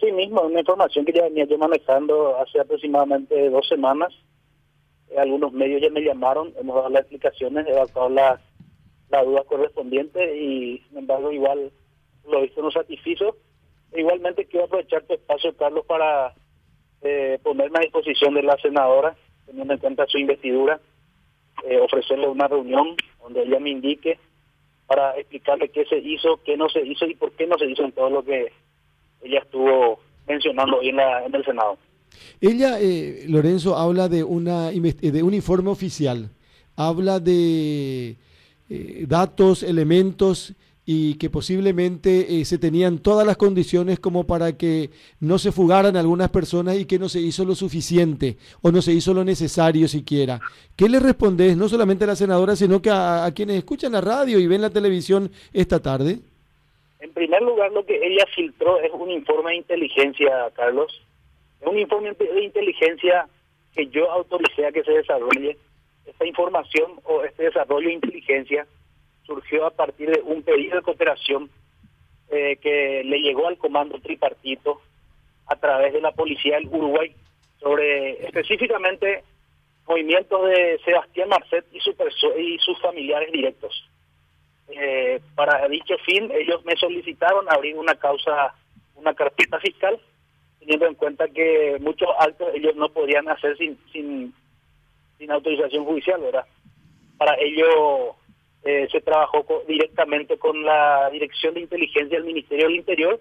Sí mismo, una información que ya venía yo manejando hace aproximadamente dos semanas. Eh, algunos medios ya me llamaron, hemos dado las explicaciones, he dado las, las dudas correspondientes y, sin embargo, igual lo visto no satisfizo. Igualmente quiero aprovechar tu espacio, Carlos, para eh, ponerme a disposición de la senadora, teniendo en cuenta su investidura, eh, ofrecerle una reunión donde ella me indique para explicarle qué se hizo, qué no se hizo y por qué no se hizo en todo lo que ella estuvo mencionando en, la, en el Senado. Ella, eh, Lorenzo, habla de, una, de un informe oficial, habla de eh, datos, elementos y que posiblemente eh, se tenían todas las condiciones como para que no se fugaran algunas personas y que no se hizo lo suficiente o no se hizo lo necesario siquiera. ¿Qué le respondes no solamente a la senadora, sino que a, quienes escuchan la radio y ven la televisión esta tarde? En primer lugar, lo que ella filtró es un informe de inteligencia, Carlos. Es un informe de inteligencia que yo autoricé a que se desarrolle. Esta información o este desarrollo de inteligencia surgió a partir de un pedido de cooperación eh, que le llegó al comando tripartito a través de la policía del Uruguay sobre específicamente movimientos de Sebastián Marcet y, su y sus familiares directos. Eh, para dicho fin, ellos me solicitaron abrir una causa, una carpeta fiscal, teniendo en cuenta que muchos actos ellos no podían hacer sin, sin, sin autorización judicial, ¿verdad? Para ello eh, se trabajó directamente con la Dirección de Inteligencia del Ministerio del Interior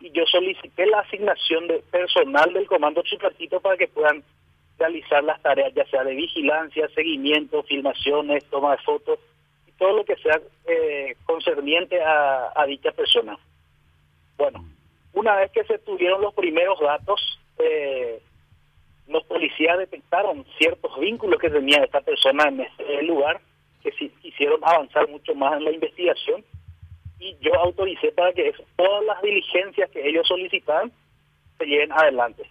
y yo solicité la asignación de personal del Comando Tripartito para que puedan realizar las tareas, ya sea de vigilancia, seguimiento, filmaciones, toma de fotos todo lo que sea eh, concerniente a, dicha persona. Bueno, una vez que se tuvieron los primeros datos, eh, los policías detectaron ciertos vínculos que tenía esta persona en este lugar que sí quisieron avanzar mucho más en la investigación y yo autoricé para que todas las diligencias que ellos solicitan se lleven adelante.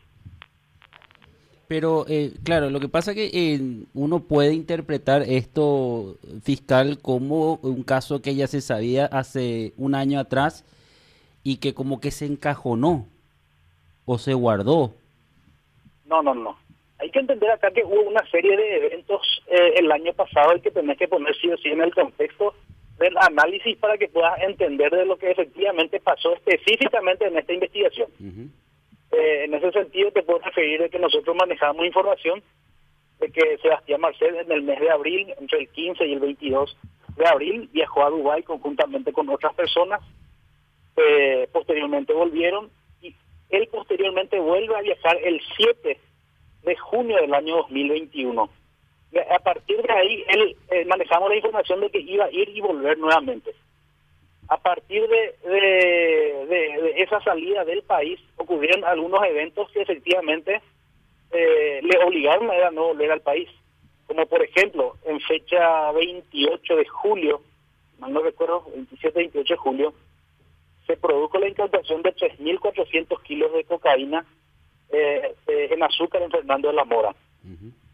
Pero, eh, claro, lo que pasa es que eh, uno puede interpretar esto fiscal como un caso que ya se sabía hace un año atrás y que como que se encajonó o se guardó. No, no, no hay que entender acá que hubo una serie de eventos eh, el año pasado y que tenés que poner sí o sí en el contexto del análisis para que puedas entender de lo que efectivamente pasó específicamente en esta investigación. Eh, en ese sentido te puedo referir de que nosotros manejamos información de que Sebastián Marcel en el mes de abril, entre el 15 y el 22 de abril, viajó a Dubái conjuntamente con otras personas, eh, posteriormente volvieron y él posteriormente vuelve a viajar el 7 de junio del año 2021. A partir de ahí, él eh, manejamos la información de que iba a ir y volver nuevamente. A partir de, de, esa salida del país, ocurrieron algunos eventos que efectivamente eh, le obligaron a no volver al país. Como por ejemplo, en fecha 28 de julio, mal no recuerdo, 27-28 de julio, se produjo la incautación de 3.400 kilos de cocaína eh, eh, en azúcar en Fernando de la Mora.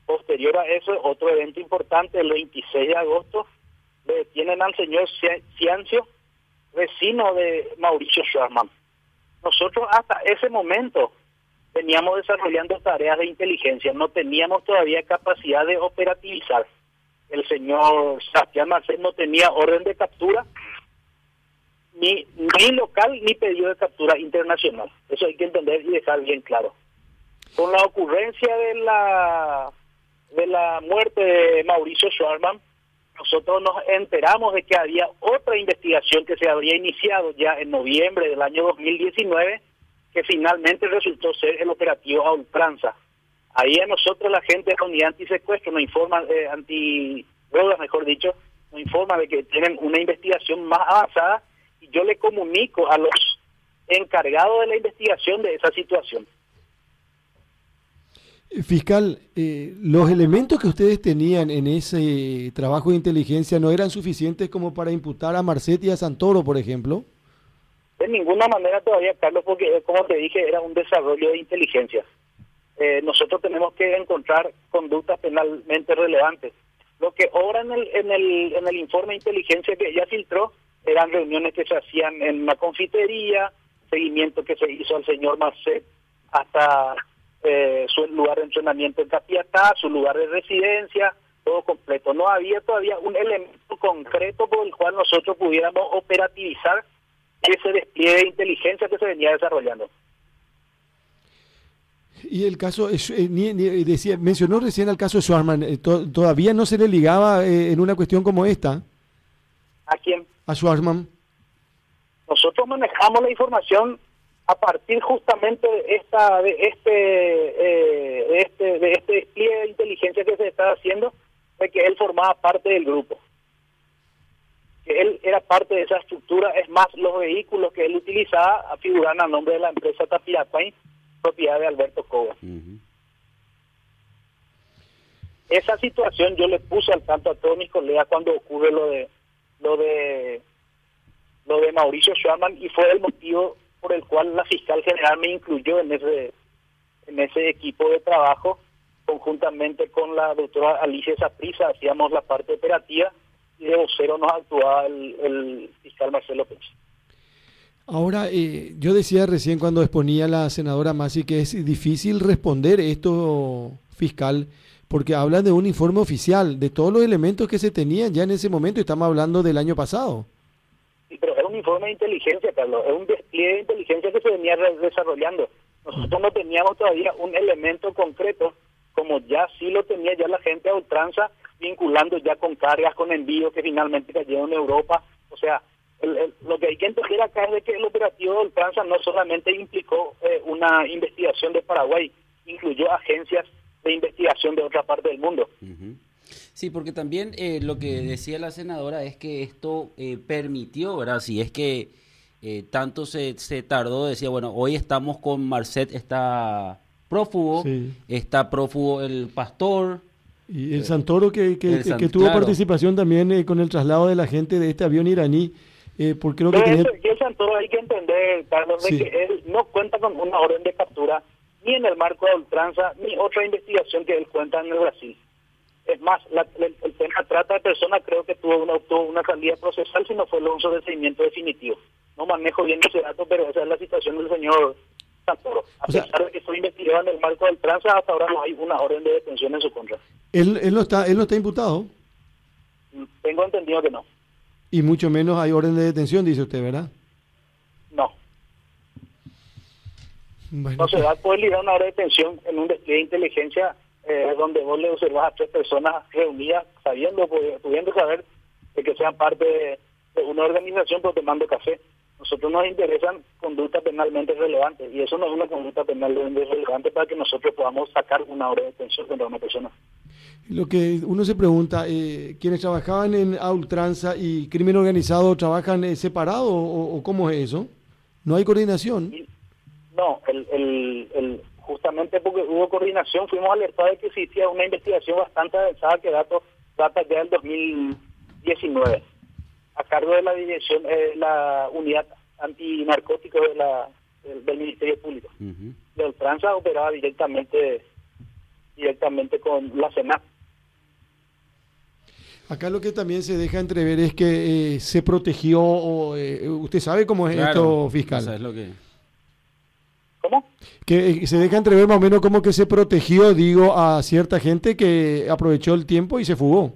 Posterior a eso, otro evento importante, el 26 de agosto, detienen al señor Ciancio, vecino de Mauricio Schwarman. Nosotros hasta ese momento veníamos desarrollando tareas de inteligencia, no teníamos todavía capacidad de operativizar. El señor Sebastián Marcel no tenía orden de captura, ni, ni local, ni pedido de captura internacional. Eso hay que entender y dejar bien claro con la ocurrencia de la de la muerte de Mauricio Schwarman, nosotros nos enteramos de que había otra investigación que se habría iniciado ya en noviembre del año 2019, que finalmente resultó ser el operativo a ultranza. Ahí a nosotros la gente de la unidad antisecuestro nos informa, eh, anti mejor dicho, nos informa de que tienen una investigación más avanzada y yo le comunico a los encargados de la investigación de esa situación. Fiscal, eh, ¿los elementos que ustedes tenían en ese trabajo de inteligencia no eran suficientes como para imputar a Marcetti y a Santoro, por ejemplo? De ninguna manera todavía, Carlos, porque como te dije, era un desarrollo de inteligencia. Eh, nosotros tenemos que encontrar conductas penalmente relevantes. Lo que obra en el, en el, en el informe de inteligencia que ella filtró eran reuniones que se hacían en una confitería seguimiento que se hizo al señor Marcet hasta eh, su lugar de entrenamiento en Capiatá, su lugar de residencia, todo completo. No había todavía un elemento concreto por el cual nosotros pudiéramos operativizar ese despliegue de inteligencia que se venía desarrollando. Y el caso, eh, decía, mencionó recién el caso de Schwarzman, eh, ¿todavía no se le ligaba eh, en una cuestión como esta? ¿A quién? A Schwarzman. Nosotros manejamos la información a partir justamente de esta de este de este de este despliegue de inteligencia que se estaba haciendo de que él formaba parte del grupo. Que él era parte de esa estructura. Es más los vehículos que él utilizaba figuran a nombre de la empresa Tapiacuay propiedad de Alberto Cova. Esa situación yo le puse al tanto a todos mis colegas cuando ocurre lo de lo de lo de Mauricio Schwaman y fue el motivo por el cual la fiscal general me incluyó en ese en ese equipo de trabajo conjuntamente con la doctora Alicia Saprisa hacíamos la parte operativa y de vocero nos actuaba el, el fiscal Marcelo Pérez. Ahora, eh, yo decía recién cuando exponía la senadora Masi que es difícil responder esto, fiscal, porque habla de un informe oficial, de todos los elementos que se tenían ya en ese momento, estamos hablando del año pasado. Un informe de inteligencia, Carlos, es un despliegue de inteligencia que se venía desarrollando. Nosotros no teníamos todavía un elemento concreto, como ya sí lo tenía ya la gente a ultranza, vinculando ya con cargas, con envíos que finalmente cayeron en Europa. O sea, lo que hay que entender acá es de que el operativo del Transa no solamente implicó eh, una investigación de Paraguay, incluyó agencias de investigación de otra parte del mundo. Sí, porque también eh, lo que decía la senadora es que esto eh, permitió, ¿verdad? Si es que tanto se, se tardó, decía, bueno, hoy estamos con Marcet, está prófugo, está prófugo el pastor, y el Santoro que, que, tuvo participación también con el traslado de la gente de este avión iraní eh, porque lo que tenía... el Santoro hay que entender, Carlos, de que él no cuenta con una orden de captura ni en el marco de ultranza, ni otra investigación que él cuenta en el Brasil. Es más, el, tema trata de personas creo que tuvo una, tuvo una salida procesal, si no fue el uso de seguimiento definitivo. No manejo bien ese dato, pero esa es la situación del señor Santoro. A pesar de que fue investigado en el marco del tranza, hasta ahora no hay una orden de detención en su contra. ¿Él, él, no, está, él no está imputado? Tengo entendido que no. Y mucho menos hay orden de detención, dice usted, ¿verdad? No. No se va a poder ligar una orden de detención en un despliegue de inteligencia eh, donde vos le observas a tres personas reunidas sabiendo, pudiendo saber de que sean parte de, una organización pero tomando café. Nosotros nos interesan conductas penalmente relevantes y eso no es una conducta penalmente relevante para que nosotros podamos sacar una orden de detención contra una persona. Lo que uno se pregunta, eh, ¿quienes trabajaban en ultranza y crimen organizado trabajan eh, separados o, cómo es eso? ¿No hay coordinación? No, el, justamente porque hubo coordinación fuimos alertados de que existía una investigación bastante avanzada que datos data ya del 2019 a cargo de la dirección, eh, la unidad antinarcótico de la, del, Ministerio Público. La ultranza operaba directamente directamente con la Senat. Acá lo que también se deja entrever es que eh, se protegió, o, eh, ¿usted sabe cómo es esto fiscal? es lo que... ¿Cómo? Que eh, se deja entrever más o menos como que se protegió, digo, a cierta gente que aprovechó el tiempo y se fugó.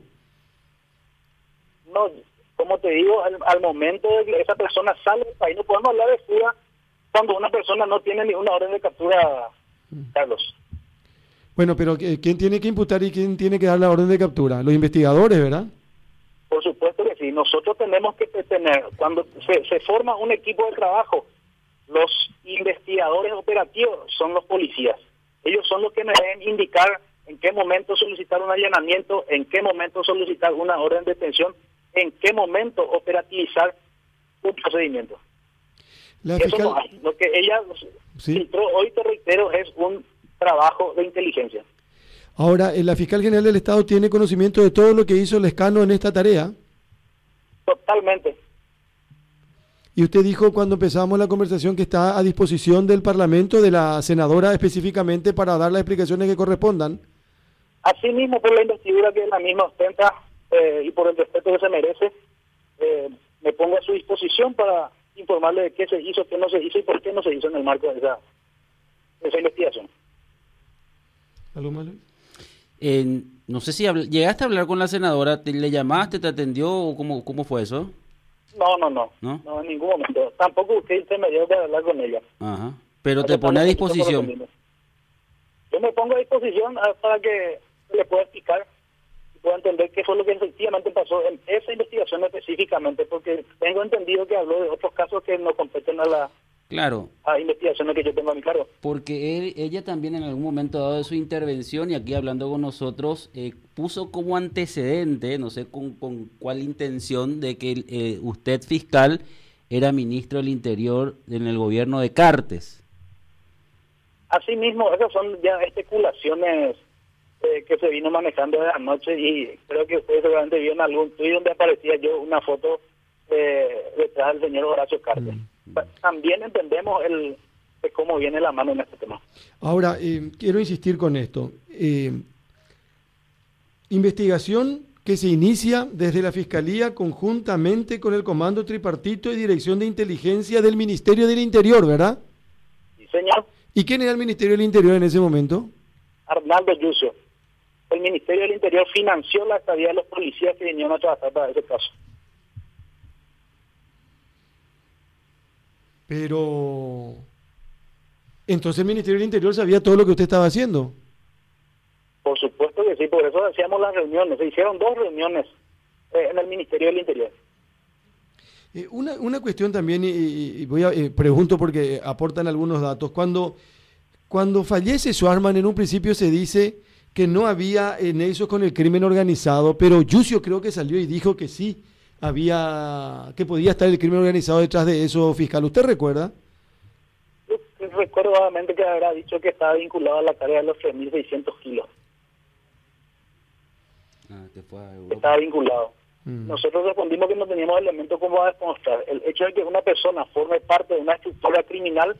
No, como te digo, al, momento de que esa persona sale del país, no podemos hablar de fuga cuando una persona no tiene ninguna orden de captura, mm. Carlos. Bueno, pero ¿quién tiene que imputar y quién tiene que dar la orden de captura? Los investigadores, ¿verdad? Por supuesto que sí. Nosotros tenemos que tener, cuando se, forma un equipo de trabajo, los investigadores operativos son los policías. Ellos son los que me deben indicar en qué momento solicitar un allanamiento, en qué momento solicitar una orden de detención, en qué momento operativizar un procedimiento. Eso no hay. Lo que ella hoy, te reitero, es un trabajo de inteligencia. Ahora, ¿la fiscal general del Estado tiene conocimiento de todo lo que hizo el escano en esta tarea? Totalmente. Y usted dijo cuando empezamos la conversación que está a disposición del Parlamento, de la senadora específicamente, para dar las explicaciones que correspondan. Así mismo, por la investidura que la misma ostenta eh, y por el respeto que se merece, eh, me pongo a su disposición para informarle de qué se hizo, qué no se hizo y por qué no se hizo en el marco de esa, de esa investigación. ¿Algo malo? Eh, no sé si llegaste a hablar con la senadora, ¿te, ¿le llamaste, te atendió o cómo, cómo fue eso? No, no, no, ¿No? no, en ningún momento. Tampoco usted intermedió de hablar con ella. Ajá. Pero te se pone a disposición. Yo me pongo a disposición ah, para que le pueda explicar y pueda entender qué fue lo que efectivamente pasó en esa investigación específicamente, porque tengo entendido que habló de otros casos que no competen a la Claro, a investigaciones que yo tengo a mi cargo. porque él- ella también en algún momento dado de su intervención y aquí hablando con nosotros, eh, puso como antecedente, no sé con, con cuál intención, de que eh, usted fiscal era ministro del Interior en el gobierno de Cartes. Asimismo, esas son ya especulaciones eh, que se vino manejando de anoche y creo que ustedes seguramente vieron algún tuit donde aparecía yo una foto eh, detrás del señor Horacio Cartes. Pa- También entendemos el de cómo viene la mano en este tema. Ahora, eh, quiero insistir con esto. Eh, investigación que se inicia desde la Fiscalía conjuntamente con el Comando Tripartito y Dirección de Inteligencia del Ministerio del Interior, ¿verdad? Sí, señor ¿Y quién era el Ministerio del Interior en ese momento? Arnaldo Yucio. El Ministerio del Interior financió la estadía de los policías que vinieron a trabajar para ese caso. Pero... Entonces el Ministerio del Interior sabía todo lo que usted estaba haciendo. Por supuesto que sí, por eso hacíamos las reuniones. Se hicieron dos reuniones eh, en el Ministerio del Interior. Eh, una, una cuestión también, y, y- voy a eh, pregunto porque aportan algunos datos. Cuando, cuando fallece Schwarzman, en un principio se dice que no había nexos con el crimen organizado, pero Yucio creo que salió y dijo que sí había, que podía estar el crimen organizado detrás de eso, fiscal. ¿Usted recuerda? Recuerdo vagamente que habrá dicho que estaba vinculado a la tarea de los 3.600 kilos. Ah, fue estaba vinculado. Mm. Nosotros respondimos que no teníamos elementos como a demostrar. El hecho de que una persona forme parte de una estructura criminal,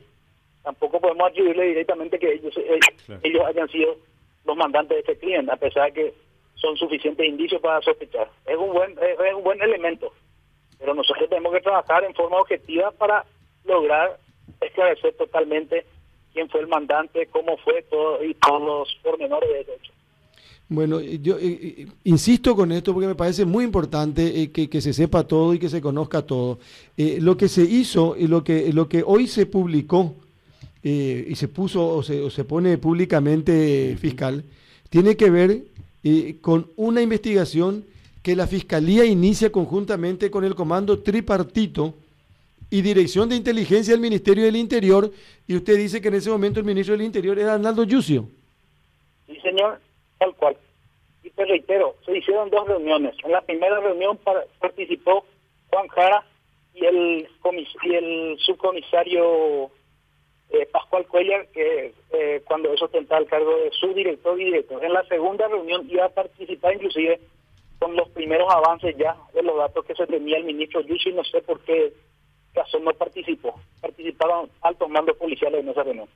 tampoco podemos atribuirle directamente que ellos, eh, Claro. ellos hayan sido los mandantes de este crimen, a pesar de que son suficientes indicios para sospechar. Es un buen, es, es un buen elemento, pero nosotros tenemos que trabajar en forma objetiva para lograr esclarecer totalmente quién fue el mandante, cómo fue todo y todos los pormenores de hecho. Bueno, eh, yo eh, eh, insisto con esto porque me parece muy importante que, se sepa todo y que se conozca todo. Lo que se hizo y lo que, lo que hoy se publicó y se puso o se, o se pone públicamente fiscal, tiene que ver con una investigación que la Fiscalía inicia conjuntamente con el Comando Tripartito y Dirección de Inteligencia del Ministerio del Interior, y usted dice que en ese momento el ministro del Interior era Arnaldo Yucio. Sí, señor, tal cual. Y te reitero, se hicieron dos reuniones. En la primera reunión par- participó Juan Jara y el, y el subcomisario eh, Pascual Cuellar, que eh, cuando eso ostentaba el cargo de subdirector y director. En la segunda reunión iba a participar inclusive con los primeros avances ya de los datos que se tenía el ministro Yushi, no sé por qué caso no participó. Participaron altos mandos policiales en esa reunión.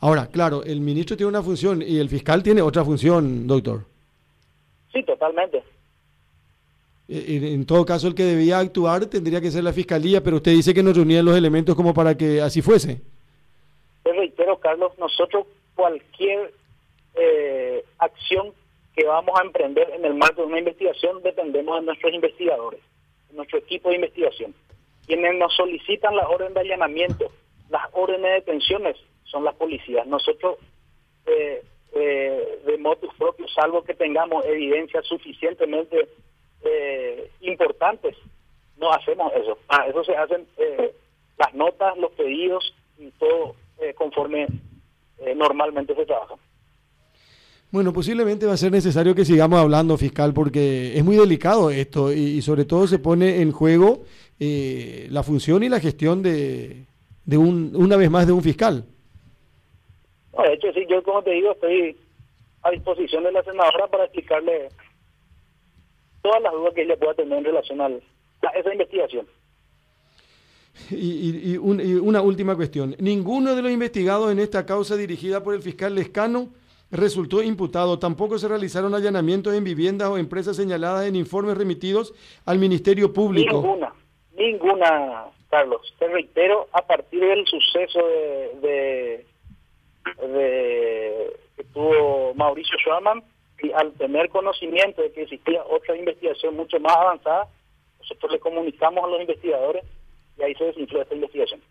Ahora, claro, el ministro tiene una función y el fiscal tiene otra función, doctor. Sí, totalmente. En en todo caso, el que debía actuar tendría que ser la fiscalía, pero usted dice que no reunían los elementos como para que así fuese. Te reitero, Carlos, nosotros cualquier vamos a emprender en el marco de una investigación dependemos de nuestros investigadores, de nuestro equipo de investigación. Quienes nos solicitan la orden de allanamiento, las órdenes de detenciones, son las policías. Nosotros, eh, eh, de motus propios, salvo que tengamos evidencias suficientemente eh, importantes, no hacemos eso. Ah, eso se hacen eh, las notas, los pedidos y todo eh, conforme eh, normalmente se trabaja. Bueno, posiblemente va a ser necesario que sigamos hablando, fiscal, porque es muy delicado esto y, y sobre todo se pone en juego eh, la función y la gestión de, de un, una vez más, de un fiscal. No, de hecho, sí, yo como te digo, estoy a disposición de la senadora para explicarle todas las dudas que ella pueda tener en relación a esa investigación. Y, y- y un- y una última cuestión. Ninguno de los investigados en esta causa dirigida por el fiscal Lescano resultó imputado. Tampoco se realizaron allanamientos en viviendas o empresas señaladas en informes remitidos al Ministerio Público. Ninguna, ninguna Carlos, te reitero, a partir del suceso de, de, que tuvo Mauricio Schwarman, y al tener conocimiento de que existía otra investigación mucho más avanzada, nosotros le comunicamos a los investigadores y ahí se desinfló esta investigación.